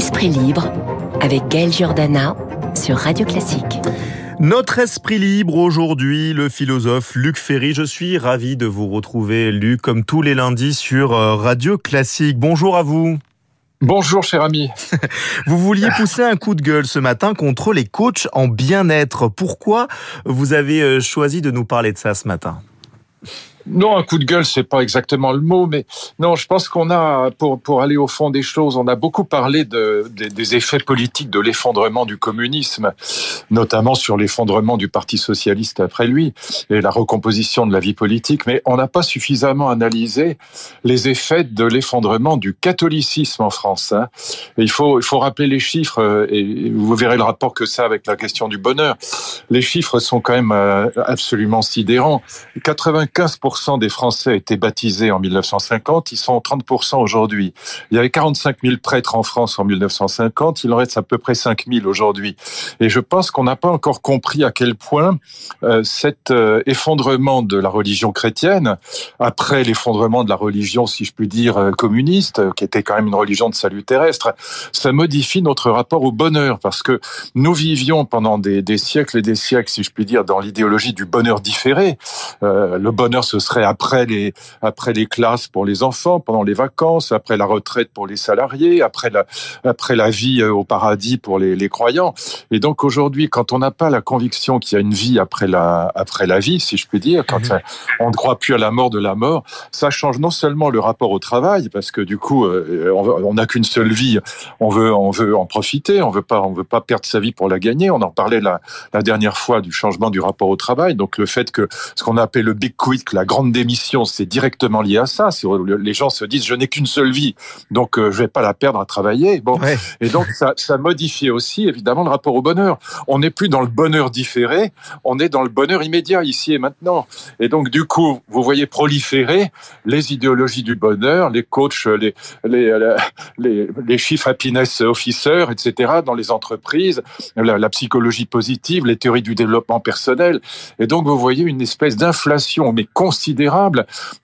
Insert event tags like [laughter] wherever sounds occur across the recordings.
Esprit libre avec Gaël Giordana sur Radio Classique. Notre esprit libre aujourd'hui, le philosophe Luc Ferry. Je suis ravi de vous retrouver, Luc, comme tous les lundis sur euh, Radio Classique. Bonjour à vous. Bonjour cher ami. [laughs] Vous vouliez pousser un coup de gueule ce matin contre les coachs en bien-être. Pourquoi vous avez euh, choisi de nous parler de ça ce matin? Non, un coup de gueule, c'est pas exactement le mot, mais non, je pense qu'on a, pour, pour aller au fond des choses, on a beaucoup parlé de, des effets politiques de l'effondrement du communisme, notamment sur l'effondrement du Parti socialiste après lui et la recomposition de la vie politique, mais on n'a pas suffisamment analysé les effets de l'effondrement du catholicisme en France. Hein. il faut, il faut rappeler les chiffres euh, et vous verrez le rapport que ça avec la question du bonheur. Les chiffres sont quand même euh, absolument sidérants. 95% des Français étaient baptisés en 1950, ils sont 30% aujourd'hui. Il y avait 45 000 prêtres en France en 1950, il en reste à peu près 5 000 aujourd'hui. Et je pense qu'on n'a pas encore compris à quel point euh, cet euh, effondrement de la religion chrétienne, après l'effondrement de la religion, si je puis dire, euh, communiste, qui était quand même une religion de salut terrestre, ça modifie notre rapport au bonheur, parce que nous vivions pendant des, des siècles et des siècles, si je puis dire, dans l'idéologie du bonheur différé. le bonheur se serait après les après les classes pour les enfants, pendant les vacances, après la retraite pour les salariés, après la après la vie euh, au paradis pour les, les croyants. Et donc aujourd'hui, quand on n'a pas la conviction qu'il y a une vie après la après la vie, si je puis dire, quand mhm. on ne croit plus à la mort de la mort, ça change non seulement le rapport au travail, parce que du coup, euh, on n'a qu'une seule vie, on veut on veut en profiter, on veut pas on veut pas perdre sa vie pour la gagner. On en parlait la, la dernière fois du changement du rapport au travail, donc le fait que ce qu'on appelle le big quit, la grande démission, c'est directement lié à ça. Les gens se disent, je n'ai qu'une seule vie, donc euh, je vais pas la perdre à travailler. Bon, et donc ça, ça modifie aussi évidemment le rapport au bonheur. On n'est plus dans le bonheur différé, on est dans le bonheur immédiat ici et maintenant. Et donc du coup, vous voyez proliférer les idéologies du bonheur, les coachs, les les les, les chiffres happiness officers, etc. dans les entreprises, la, la psychologie positive, les théories du développement personnel. Et donc vous voyez une espèce d'inflation, mais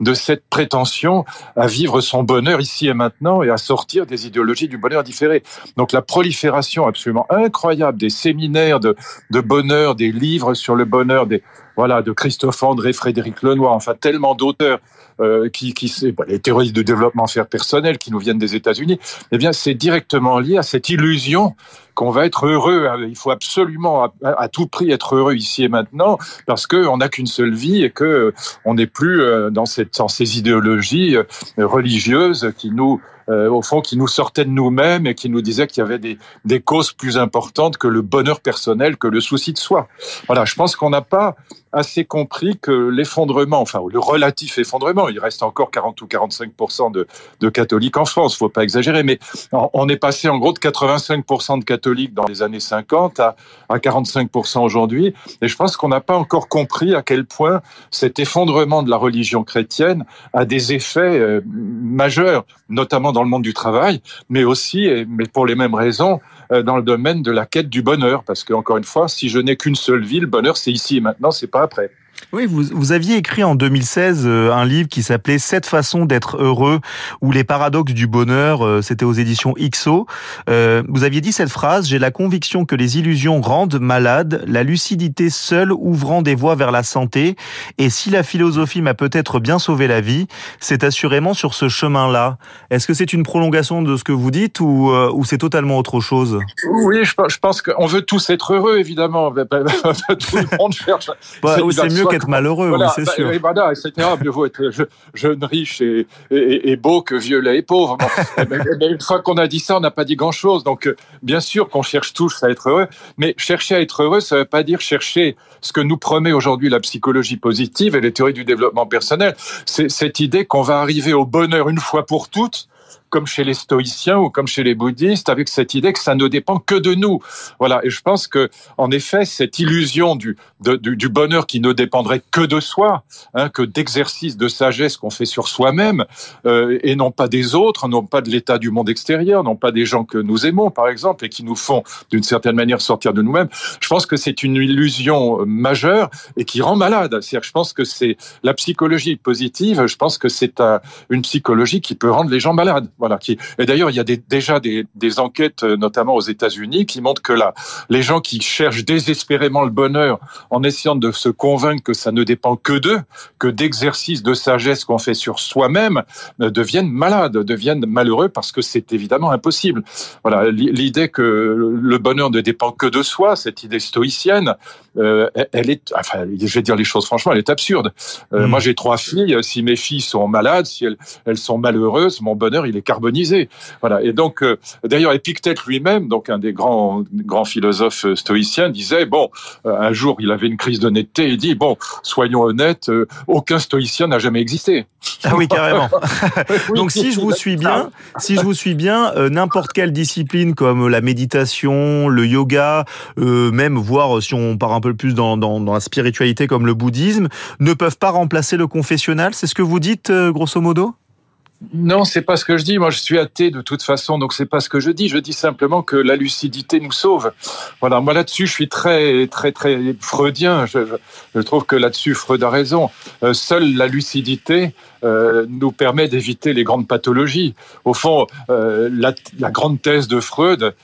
de cette prétention à vivre son bonheur ici et maintenant et à sortir des idéologies du bonheur différé. Donc la prolifération absolument incroyable des séminaires de, de bonheur, des livres sur le bonheur, des, voilà, de Christophe André, Frédéric Lenoir, enfin tellement d'auteurs euh, qui, qui les théories de développement personnel qui nous viennent des États-Unis, eh bien c'est directement lié à cette illusion qu'on va être heureux. Il faut absolument à, tout prix être heureux ici et maintenant parce que on n'a qu'une seule vie et que on n'est plus euh, dans, cette, dans ces idéologies euh, religieuses qui nous euh, au fond, qui nous sortaient de nous-mêmes et qui nous disaient qu'il y avait des, causes plus importantes que le bonheur personnel, que le souci de soi. Voilà, je pense qu'on n'a pas assez compris que l'effondrement, enfin le relatif effondrement, il reste encore 40 ou 45 de, de catholiques en France, faut pas exagérer, mais on est passé en gros de 85 de catholiques dans les années 50 à, à 45 aujourd'hui, et je pense qu'on n'a pas encore compris à quel point cet effondrement de la religion chrétienne a des effets euh, majeurs, notamment dans le monde du travail, mais aussi, mais pour les mêmes raisons, euh, dans le domaine de la quête du bonheur. Parce que, encore une fois, si je n'ai qu'une seule vie, le bonheur, c'est ici et maintenant, c'est pas après. Oui, vous, vous aviez écrit en 2016 euh, un livre qui s'appelait Sept façons d'être heureux ou les paradoxes du bonheur. Euh, c'était aux éditions XO. Euh, vous aviez dit cette phrase J'ai la conviction que les illusions rendent malade, la lucidité seule ouvrant des voies vers la santé. Et si la philosophie m'a peut-être bien sauvé la vie, c'est assurément sur ce chemin-là. Est-ce que c'est une prolongation de ce que vous dites ou, ou c'est totalement autre chose? Oui, je, pense qu'on veut tous être heureux, évidemment. [laughs] Tout le monde cherche. Bah, c'est mieux qu'être malheureux, oui, c'est bah, sûr. Et voilà, etc. Mieux vaut être jeune, riche et, et, beau que vieux, laid et pauvre. [laughs] mais, une fois qu'on a dit ça, on n'a pas dit grand-chose. Donc, euh, bien sûr qu'on cherche tous à être heureux, mais chercher à être heureux, ça ne veut pas dire chercher ce que nous promet aujourd'hui la psychologie positive et les théories du développement personnel. C'est cette idée qu'on va arriver au bonheur une fois pour toutes comme chez les stoïciens ou comme chez les bouddhistes, avec cette idée que ça ne dépend que de nous. Voilà. Et je pense que, en effet, cette illusion du, du, bonheur qui ne dépendrait que de soi, hein, que d'exercice de sagesse qu'on fait sur soi-même, euh, et non pas des autres, non pas de l'état du monde extérieur, non pas des gens que nous aimons, par exemple, et qui nous font, d'une certaine manière, sortir de nous-mêmes. Je pense que c'est une illusion majeure et qui rend malade. C'est-à-dire, je pense que c'est la psychologie positive. Je pense que c'est une psychologie qui peut rendre les gens malades. malade. Voilà. Qui, et d'ailleurs, il y a des, déjà des, des, enquêtes, euh, notamment aux États-Unis, qui montrent que là, les gens qui cherchent désespérément le bonheur en essayant de se convaincre que ça ne dépend que d'eux, que d'exercices de sagesse qu'on fait sur soi-même, euh, deviennent malades, deviennent malheureux parce que c'est évidemment impossible. Voilà. L'idée que le bonheur ne dépend que de soi, cette idée stoïcienne, euh, elle est, enfin, je vais dire les choses franchement, elle est absurde. Euh, hmm. Moi, j'ai trois filles. Si mes filles sont malades, si elles, elles sont malheureuses, mon bonheur, il est carbonisé. Voilà. Et donc, euh, d'ailleurs, Épictète lui-même, donc un des grands grands philosophes stoïciens, disait bon, un jour, il avait une crise d'honnêteté. Il dit bon, soyons honnêtes, aucun stoïcien n'a jamais existé. Ah oui, carrément. [laughs] [laughs] donc, si je vous suis bien, si je vous suis bien, n'importe quelle discipline comme la méditation, le yoga, même voir si on part un peu plus dans, dans, dans la spiritualité comme le bouddhisme, ne peuvent pas remplacer le confessionnal C'est ce que vous dites, euh, grosso modo? Non, c'est pas ce que je dis. Moi, je suis athée de toute façon, donc c'est pas ce que je dis. Je dis simplement que la lucidité nous sauve. Voilà. Moi, là-dessus, je suis très, très, très freudien. Je, trouve que là-dessus, Freud a raison. Euh, seule la lucidité euh, nous permet d'éviter les grandes pathologies. Au fond, euh, la, grande thèse de Freud,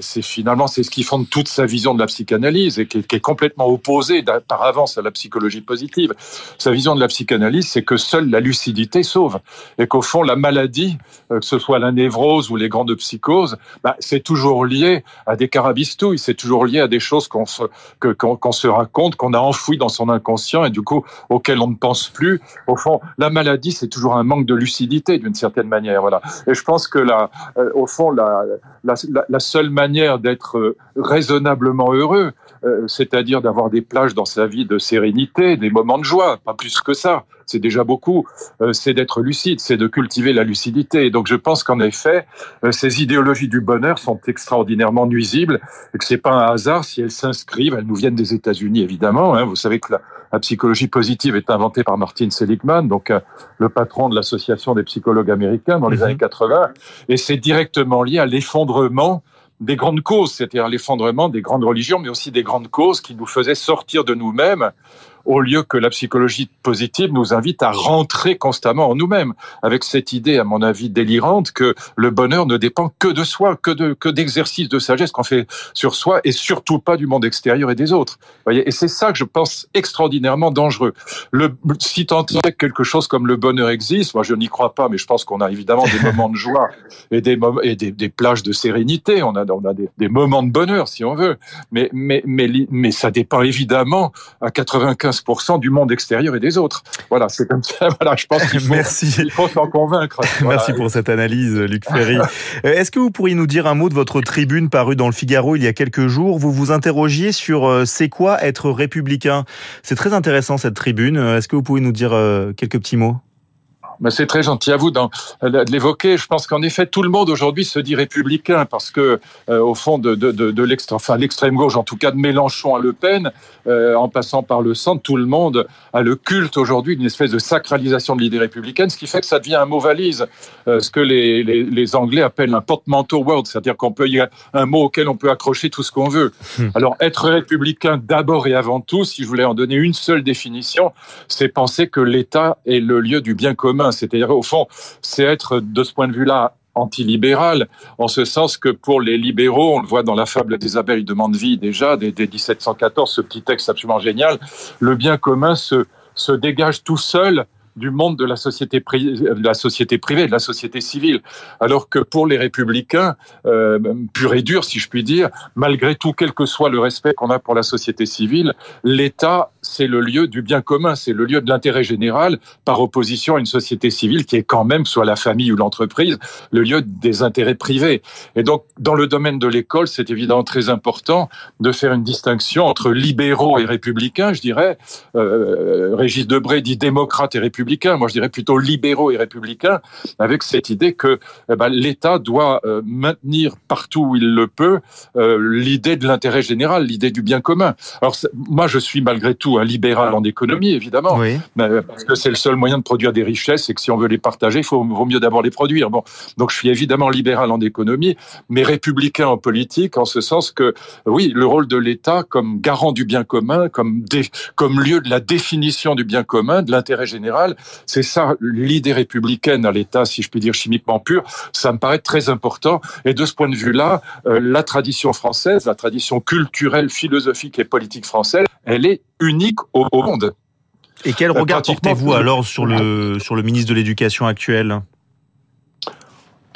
c'est finalement c'est ce qui fonde toute sa vision de la psychanalyse et qui est, complètement opposée par avance à la psychologie positive. Sa vision de la psychanalyse, c'est que seule la lucidité sauve et qu'au fond la maladie, euh, que ce soit la névrose ou les grandes psychoses, bah, c'est toujours lié à des carabistouilles, c'est toujours lié à des choses qu'on se, que, qu'on, se raconte, qu'on a enfouies dans son inconscient et du coup auxquelles on ne pense plus. Au fond, la maladie, c'est toujours un manque de lucidité d'une certaine manière. Voilà. Et je pense que là, euh, au fond, la, seule manière d'être euh, raisonnablement heureux, c'est-à-dire d'avoir des plages dans sa vie de sérénité, des moments de joie, pas plus que ça, c'est déjà beaucoup, c'est d'être lucide, c'est de cultiver la lucidité. Et donc je pense qu'en effet, euh, ces idéologies du bonheur sont extraordinairement nuisibles et que c'est pas un hasard si elles s'inscrivent, elles nous viennent des États-Unis évidemment. Hein. Vous savez que la, psychologie positive est inventée par Martin Seligman, donc euh, le patron de l'association des psychologues américains dans les mhm. années 80, et c'est directement lié à l'effondrement des grandes causes, c'est-à-dire l'effondrement des grandes religions, mais aussi des grandes causes qui nous faisaient sortir de nous-mêmes au lieu que la psychologie positive nous invite à rentrer constamment en nous-mêmes, avec cette idée, à mon avis, délirante que le bonheur ne dépend que de soi, que de que d'exercices de sagesse qu'on fait sur soi, et surtout pas du monde extérieur et des autres. Et c'est ça que je pense extraordinairement dangereux. Le, si tant est quelque chose comme le bonheur existe, moi je n'y crois pas, mais je pense qu'on a évidemment des moments de joie et des plages de sérénité. On a des, moments de bonheur si on veut, mais mais ça dépend évidemment à 95 du monde extérieur et des autres. Voilà, c'est comme ça. [laughs] Voilà, je pense qu'il faut, Merci. Il faut s'en convaincre. Merci pour cette analyse, Luc Ferry. [laughs] Euh, est-ce que vous pourriez nous dire un mot de votre tribune parue dans le Figaro il y a quelques jours? Vous vous interrogiez sur euh, c'est quoi être républicain? C'est très intéressant cette tribune. Euh, est-ce que vous pouvez nous dire quelques petits mots? Mais c'est très gentil à vous de l'évoquer. Je pense qu'en effet, tout le monde aujourd'hui se dit républicain parce que, euh, au fond, de, de, de, de l'extrême, enfin, l'extrême gauche, en tout cas de Mélenchon à Le Pen, euh, en passant par le centre, tout le monde a le culte aujourd'hui d'une espèce de sacralisation de l'idée républicaine, ce qui fait que ça devient un mot valise, euh, ce que les, les, les, Anglais appellent un portmanteau word, c'est-à-dire qu'on peut y a un mot auquel on peut accrocher tout ce qu'on veut. Hmm. Alors, être républicain d'abord et avant tout, si je voulais en donner une seule définition, c'est penser que l'État est le lieu du bien commun c'est-à-dire, au fond, c'est être, de ce point de vue-là, antilibéral, en ce sens que pour les libéraux, on le voit dans la fable des abeilles de Mandeville déjà, dès, 1714, ce petit texte absolument génial, le bien commun se, se dégage tout seul du monde de la société, la société privée, de la société civile. Alors que pour les républicains, euh, pur et dur, si je puis dire, malgré tout, quel que soit le respect qu'on a pour la société civile, l'État, c'est le lieu du bien commun, c'est le lieu de l'intérêt général, par opposition à une société civile qui est quand même, soit la famille ou l'entreprise, le lieu des intérêts privés. Et donc, dans le domaine de l'école, c'est évidemment très important de faire une distinction entre libéraux et républicains, je dirais. Euh, Régis Debray dit démocrate et républicain moi je dirais plutôt libéraux et républicains, avec cette idée que eh ben, l'État doit euh, maintenir partout où il le peut euh, l'idée de l'intérêt général, l'idée du bien commun. Alors moi je suis malgré tout un libéral en économie, évidemment, oui. parce que c'est le seul moyen de produire des richesses et que si on veut les partager, il faut, vaut mieux d'abord les produire. Bon, donc je suis évidemment libéral en économie, mais républicain en politique, en ce sens que, oui, le rôle de l'État comme garant du bien commun, comme, comme lieu de la définition du bien commun, de l'intérêt général, c'est ça l'idée républicaine à l'État, si je puis dire chimiquement pur, ça me paraît très important. Et de ce point de vue-là, euh, la tradition française, la tradition culturelle, philosophique et politique française, elle est unique au, monde. Et quel euh, regard portez-vous alors sur le, sur le ministre de l'Éducation actuel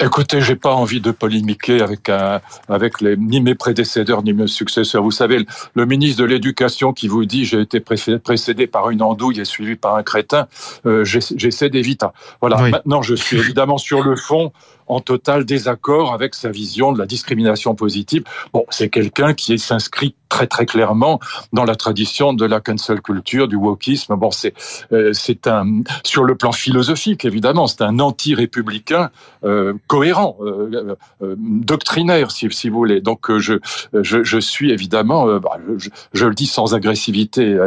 Écoutez, j'ai pas envie de polémiquer avec un, avec les, ni mes prédécesseurs ni mes successeurs. Vous savez, le ministre de l'Éducation qui vous dit j'ai été précédé par une andouille et suivi par un crétin, euh, j'essaie d'éviter. Voilà. Maintenant, je suis évidemment sur le fond en total désaccord avec sa vision de la discrimination positive. Bon, c'est quelqu'un qui s'inscrit très très clairement dans la tradition de la cancel culture, du wokisme. Bon, c'est euh, c'est un sur le plan philosophique évidemment, c'est un anti-républicain euh, cohérent, euh, doctrinaire si, si vous voulez. Donc je je, je suis évidemment, bah, je, je, le dis sans agressivité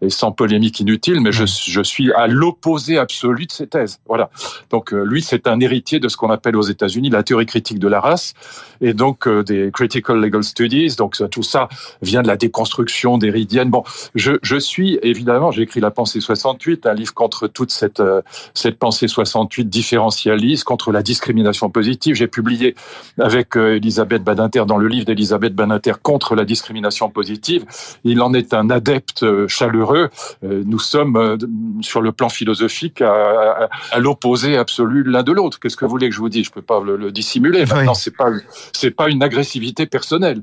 et sans polémique inutile, mais je, je suis à l'opposé absolu de ces thèses. Voilà. Donc lui, c'est un héritier de ce qu'on appelle aux États-Unis la théorie critique de la race et donc euh, des critical legal studies. Donc tout ça vient de la déconstruction d'Héridienne. Bon, je, suis évidemment, j'ai écrit La pensée 68, un livre contre toute cette euh, pensée 68 différentialiste, contre la discrimination positive. J'ai publié avec euh, Elisabeth Badinter dans le livre d'Elisabeth Badinter contre la discrimination positive. Il en est un adepte chaleureux. Nous sommes sur le plan philosophique à, à, l'opposé absolu l'un de l'autre. Qu'est-ce que vous voulez que je vous dise? Pas le, le dissimuler. Maintenant, c'est pas c'est pas une agressivité personnelle.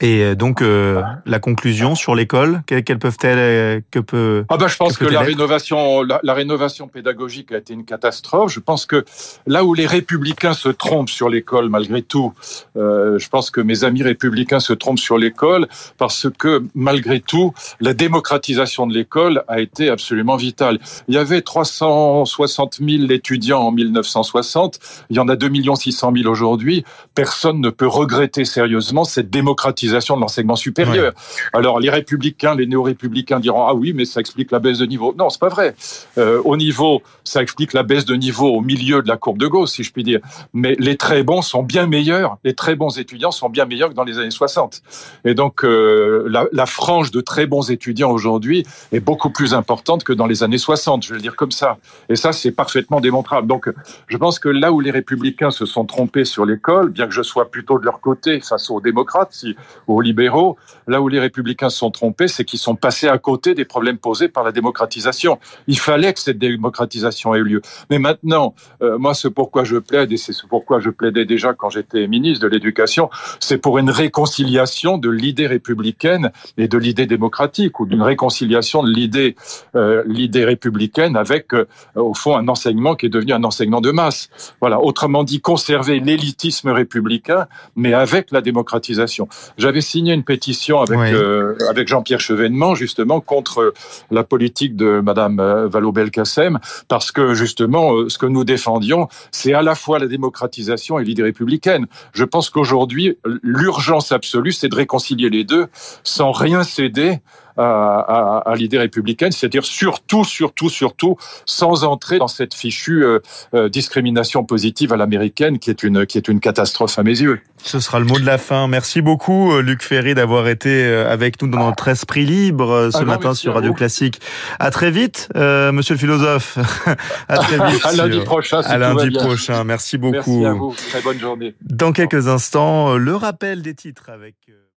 Et euh, donc euh, la conclusion sur l'école, quelles peuvent-elles euh, que peut Ah bah je pense que, la rénovation la, la, rénovation pédagogique a été une catastrophe. Je pense que là où les républicains se trompent sur l'école malgré tout, euh, je pense que mes amis républicains se trompent sur l'école parce que malgré tout la démocratisation de l'école a été absolument vitale. Il y avait 360 000 étudiants en 1960, il y en a 2 600 000 aujourd'hui. Personne ne peut regretter sérieusement cette démocratisation de l'enseignement supérieur. Alors les républicains, les néo-républicains diront ah oui, mais ça explique la baisse de niveau. Non, c'est pas vrai. Euh, au niveau, ça explique la baisse de niveau au milieu de la courbe de Gauss, si je puis dire. Mais les très bons sont bien meilleurs. Les très bons étudiants sont bien meilleurs que dans les années 60. Et donc euh, la, la, frange de très bons étudiants aujourd'hui est beaucoup plus importante que dans les années 60. Je vais le dire comme ça. Et ça, c'est parfaitement démontrable. Donc, je pense que là où les républicains se sont trompés sur l'école, bien que je sois plutôt de leur côté face aux démocrates, si aux libéraux. Là où les républicains se sont trompés, c'est qu'ils sont passés à côté des problèmes posés par la démocratisation. Il fallait que cette démocratisation ait eu lieu. Mais maintenant, euh, moi, ce pourquoi je plaide, et c'est ce pourquoi je plaidais déjà quand j'étais ministre de l'Éducation, c'est pour une réconciliation de l'idée républicaine et de l'idée démocratique, ou d'une réconciliation de l'idée euh, républicaine avec, euh, au fond, un enseignement qui est devenu un enseignement de masse. Voilà. Autrement dit, conserver l'élitisme républicain, mais avec la démocratisation. J'avais signé une pétition avec euh, avec Jean-Pierre Chevènement justement contre la politique de Madame euh, Vallaud-Belkacem parce que justement euh, ce que nous défendions, c'est à la fois la démocratisation et l'idée républicaine. Je pense qu'aujourd'hui l'urgence absolue, c'est de réconcilier les deux sans rien céder à, à, à l'idée républicaine, c'est-à-dire surtout, surtout, surtout, sans entrer dans cette fichue euh, euh, discrimination positive à l'américaine, qui est une qui est une catastrophe à mes yeux. Ce sera le mot de la fin. Merci beaucoup, euh, Luc Ferry, d'avoir été avec nous dans notre esprit libre ce matin sur Radio Classique. À très vite, euh, Monsieur le philosophe. [laughs] à très vite. à lundi prochain. à lundi prochain. Merci beaucoup. Merci à vous. Très bonne journée. Dans quelques instants, le rappel des titres avec.